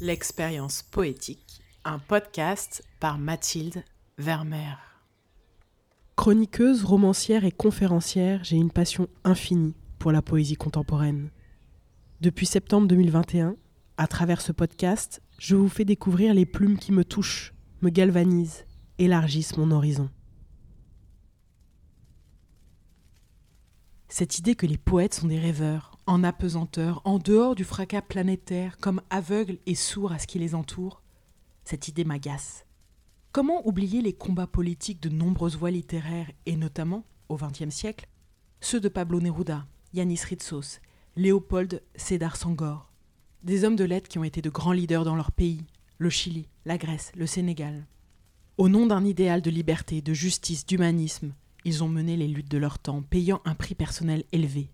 L'expérience poétique, un podcast par Mathilde Vermeer. Chroniqueuse, romancière et conférencière, j'ai une passion infinie pour la poésie contemporaine. Depuis septembre 2021, à travers ce podcast, je vous fais découvrir les plumes qui me touchent, me galvanisent, élargissent mon horizon. Cette idée que les poètes sont des rêveurs, en apesanteur, en dehors du fracas planétaire, comme aveugles et sourds à ce qui les entoure, cette idée m'agace. Comment oublier les combats politiques de nombreuses voix littéraires, et notamment, au XXe siècle, ceux de Pablo Neruda, Yanis Ritsos, Léopold Sédar Sangor, des hommes de lettres qui ont été de grands leaders dans leur pays, le Chili, la Grèce, le Sénégal. Au nom d'un idéal de liberté, de justice, d'humanisme, ils ont mené les luttes de leur temps, payant un prix personnel élevé.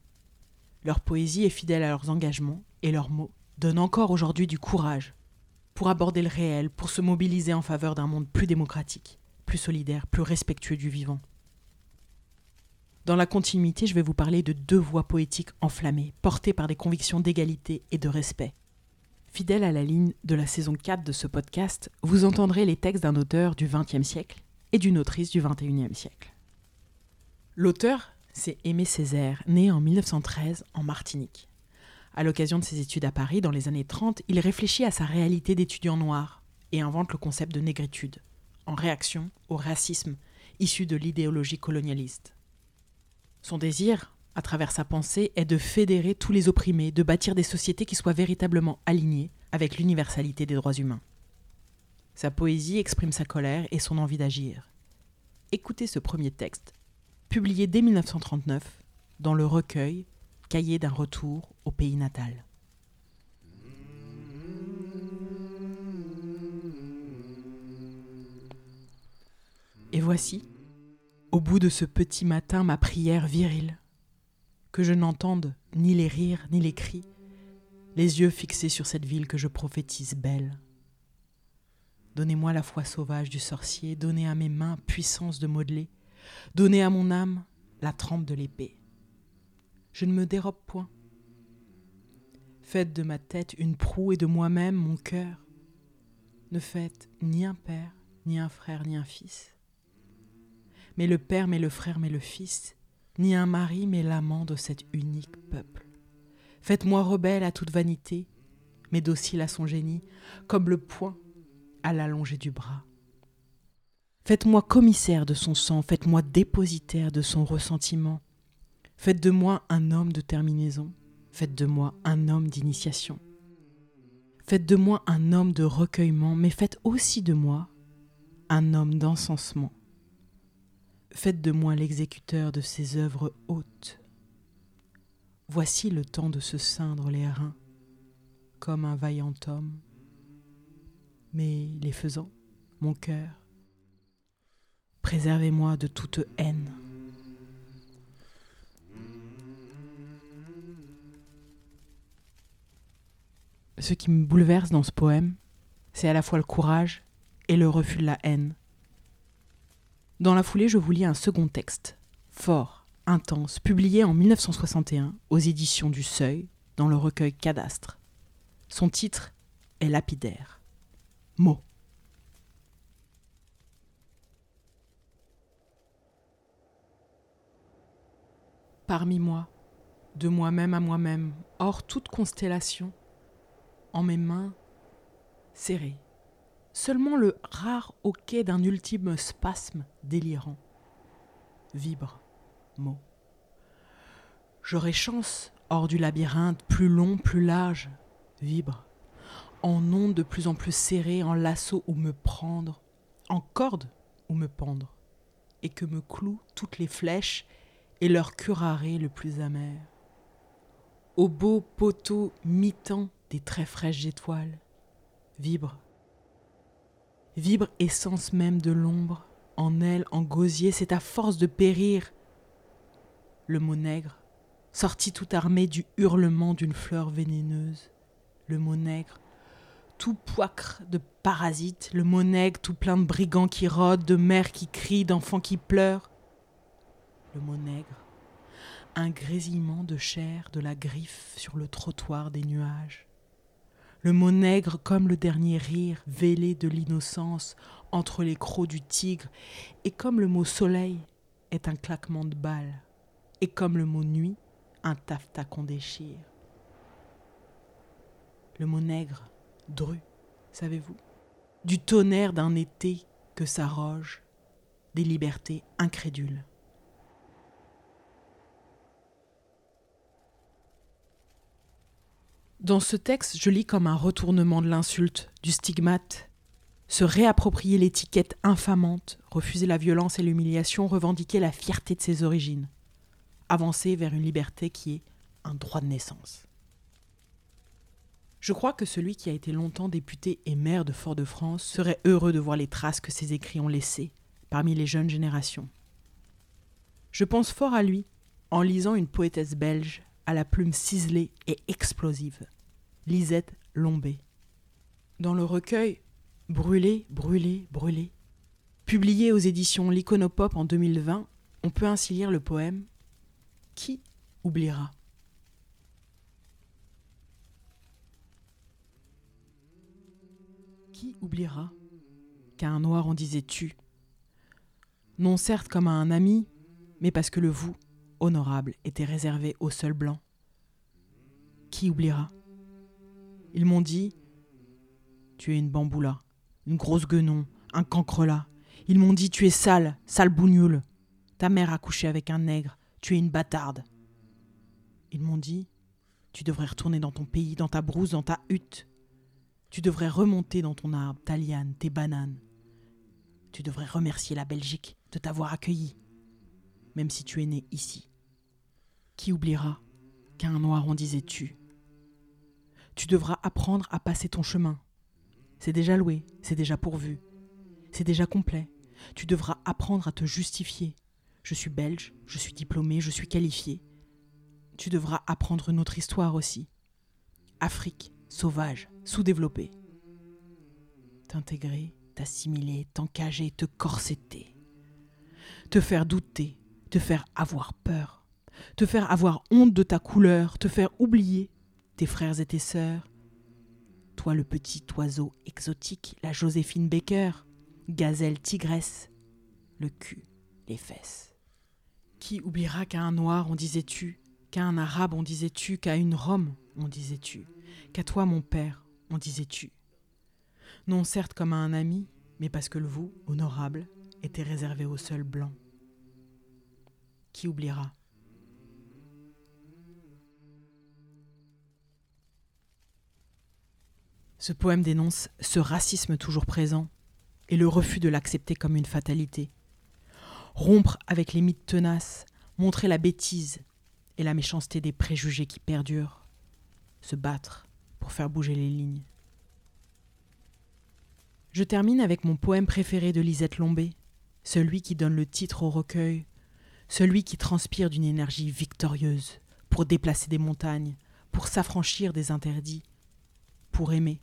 Leur poésie est fidèle à leurs engagements, et leurs mots donnent encore aujourd'hui du courage pour aborder le réel, pour se mobiliser en faveur d'un monde plus démocratique, plus solidaire, plus respectueux du vivant. Dans la continuité, je vais vous parler de deux voix poétiques enflammées, portées par des convictions d'égalité et de respect. Fidèle à la ligne de la saison 4 de ce podcast, vous entendrez les textes d'un auteur du XXe siècle et d'une autrice du XXIe siècle. L'auteur, c'est Aimé Césaire, né en 1913 en Martinique. À l'occasion de ses études à Paris dans les années 30, il réfléchit à sa réalité d'étudiant noir et invente le concept de négritude, en réaction au racisme issu de l'idéologie colonialiste. Son désir, à travers sa pensée, est de fédérer tous les opprimés, de bâtir des sociétés qui soient véritablement alignées avec l'universalité des droits humains. Sa poésie exprime sa colère et son envie d'agir. Écoutez ce premier texte publié dès 1939 dans le recueil Cahier d'un retour au pays natal. Et voici, au bout de ce petit matin, ma prière virile, que je n'entende ni les rires ni les cris, les yeux fixés sur cette ville que je prophétise belle. Donnez-moi la foi sauvage du sorcier, donnez à mes mains puissance de modeler, Donnez à mon âme la trempe de l'épée. Je ne me dérobe point. Faites de ma tête une proue et de moi-même mon cœur. Ne faites ni un père, ni un frère, ni un fils. Mais le père, mais le frère, mais le fils, ni un mari, mais l'amant de cet unique peuple. Faites-moi rebelle à toute vanité, mais docile à son génie, comme le poing à l'allongée du bras. Faites-moi commissaire de son sang, faites-moi dépositaire de son ressentiment. Faites de moi un homme de terminaison, faites de moi un homme d'initiation. Faites de moi un homme de recueillement, mais faites aussi de moi un homme d'encensement. Faites de moi l'exécuteur de ces œuvres hautes. Voici le temps de se ceindre les reins, comme un vaillant homme. Mais les faisant, mon cœur, Préservez-moi de toute haine. Ce qui me bouleverse dans ce poème, c'est à la fois le courage et le refus de la haine. Dans la foulée, je vous lis un second texte, fort, intense, publié en 1961 aux éditions du Seuil, dans le recueil Cadastre. Son titre est lapidaire. Mots. Parmi moi, de moi-même à moi-même, hors toute constellation, en mes mains serrées. Seulement le rare hoquet d'un ultime spasme délirant vibre, mot. J'aurai chance, hors du labyrinthe, plus long, plus large, vibre, en ondes de plus en plus serrées, en lasso où me prendre, en corde où me pendre, et que me clouent toutes les flèches et leur curaré le plus amer. Au beau poteau mi-temps des très fraîches étoiles, vibre, vibre essence même de l'ombre, en elle, en gosier, c'est à force de périr. Le mot nègre, sorti tout armé du hurlement d'une fleur vénéneuse, le mot nègre, tout poicre de parasites, le mot nègre tout plein de brigands qui rôdent, de mères qui crient, d'enfants qui pleurent, le mot nègre, un grésillement de chair de la griffe sur le trottoir des nuages, Le mot nègre comme le dernier rire vêlé de l'innocence entre les crocs du tigre, et comme le mot soleil est un claquement de balles, et comme le mot nuit, un taffetas qu'on déchire. Le mot nègre, dru, savez-vous? Du tonnerre d'un été que s'arroge des libertés incrédules. Dans ce texte, je lis comme un retournement de l'insulte, du stigmate, se réapproprier l'étiquette infamante, refuser la violence et l'humiliation, revendiquer la fierté de ses origines, avancer vers une liberté qui est un droit de naissance. Je crois que celui qui a été longtemps député et maire de Fort-de-France serait heureux de voir les traces que ses écrits ont laissées parmi les jeunes générations. Je pense fort à lui en lisant une poétesse belge à la plume ciselée et explosive, Lisette Lombé. Dans le recueil Brûlé, brûlé, brûlé, publié aux éditions L'Iconopop en 2020, on peut ainsi lire le poème Qui oubliera? Qui oubliera qu'à un noir on disait tu Non certes comme à un ami, mais parce que le vous, honorable, était réservé au seul blanc. Qui oubliera? Ils m'ont dit Tu es une bamboula, une grosse guenon, un cancrelat. Ils m'ont dit Tu es sale, sale bougnoule. Ta mère a couché avec un nègre, tu es une bâtarde. Ils m'ont dit Tu devrais retourner dans ton pays, dans ta brousse, dans ta hutte. Tu devrais remonter dans ton arbre, ta liane, tes bananes. Tu devrais remercier la Belgique de t'avoir accueilli, même si tu es né ici. Qui oubliera qu'à un noir on disait tu Tu devras apprendre à passer ton chemin. C'est déjà loué, c'est déjà pourvu, c'est déjà complet. Tu devras apprendre à te justifier. Je suis belge, je suis diplômé, je suis qualifié. Tu devras apprendre une autre histoire aussi. Afrique, sauvage, sous-développé. T'intégrer, t'assimiler, t'encager, te corseter. Te faire douter, te faire avoir peur. Te faire avoir honte de ta couleur, te faire oublier tes frères et tes sœurs. Toi le petit oiseau exotique, la Joséphine Baker, gazelle tigresse, le cul, les fesses. Qui oubliera qu'à un noir on disait tu, qu'à un arabe on disait tu, qu'à une Rome on disait tu Qu'à toi, mon père, on disait tu. Non certes comme à un ami, mais parce que le vous, honorable, était réservé au seul blanc. Qui oubliera? Ce poème dénonce ce racisme toujours présent et le refus de l'accepter comme une fatalité. Rompre avec les mythes tenaces, montrer la bêtise et la méchanceté des préjugés qui perdurent, se battre pour faire bouger les lignes. Je termine avec mon poème préféré de Lisette Lombé, celui qui donne le titre au recueil, celui qui transpire d'une énergie victorieuse pour déplacer des montagnes, pour s'affranchir des interdits, pour aimer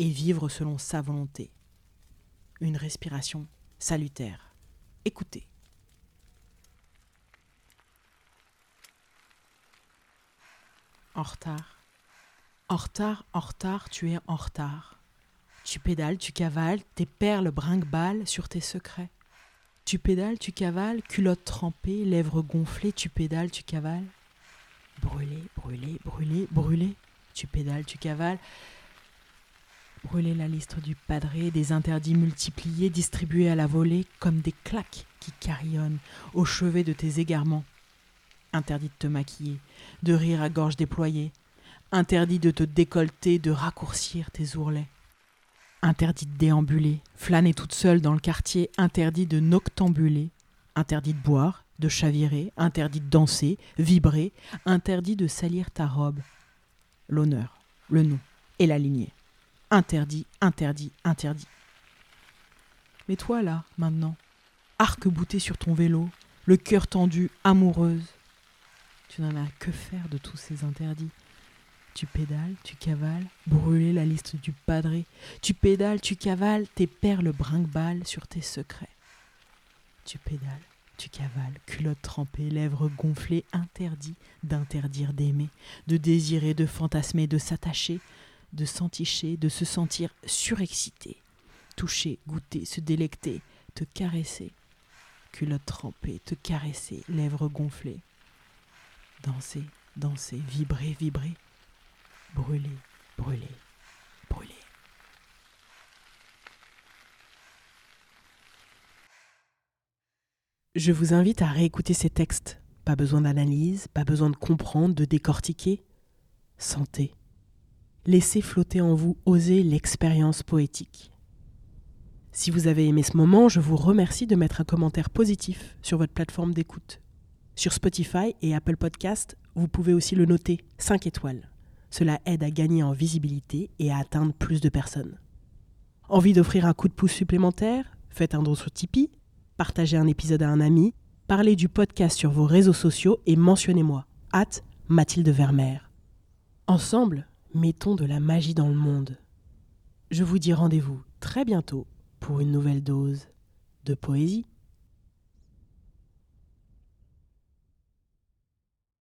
et vivre selon sa volonté. Une respiration salutaire. Écoutez. En retard. En retard, en retard, tu es en retard. Tu pédales, tu cavales, tes perles brinque-balles sur tes secrets. Tu pédales, tu cavales, culotte trempée, lèvres gonflées, tu pédales, tu cavales. Brûler, brûler, brûler, brûler. Tu pédales, tu cavales. Brûler la liste du padré, des interdits multipliés, distribués à la volée comme des claques qui carillonnent au chevet de tes égarements. Interdit de te maquiller, de rire à gorge déployée, Interdit de te décolleter, de raccourcir tes ourlets. Interdit de déambuler, flâner toute seule dans le quartier, interdit de noctambuler, interdit de boire, de chavirer, interdit de danser, vibrer, interdit de salir ta robe. L'honneur, le nom et la lignée. Interdit, interdit, interdit. Mais toi là, maintenant, arc-bouté sur ton vélo, le cœur tendu, amoureuse, tu n'en as que faire de tous ces interdits. Tu pédales, tu cavales, brûler la liste du padré. Tu pédales, tu cavales, tes perles brinque-balles sur tes secrets. Tu pédales, tu cavales, culotte trempée, lèvres gonflées, interdit d'interdire d'aimer, de désirer, de fantasmer, de s'attacher, de s'enticher, de se sentir surexcité, toucher, goûter, se délecter, te caresser, culotte trempée, te caresser, lèvres gonflées, danser, danser, vibrer, vibrer, brûler, brûler, brûler. Je vous invite à réécouter ces textes. Pas besoin d'analyse, pas besoin de comprendre, de décortiquer. Sentez. Laissez flotter en vous, oser l'expérience poétique. Si vous avez aimé ce moment, je vous remercie de mettre un commentaire positif sur votre plateforme d'écoute. Sur Spotify et Apple Podcast, vous pouvez aussi le noter 5 étoiles. Cela aide à gagner en visibilité et à atteindre plus de personnes. Envie d'offrir un coup de pouce supplémentaire? Faites un don sur Tipeee, partagez un épisode à un ami, parlez du podcast sur vos réseaux sociaux et mentionnez-moi, hâte Mathilde Vermeer. Ensemble, mettons de la magie dans le monde. Je vous dis rendez-vous très bientôt pour une nouvelle dose de poésie.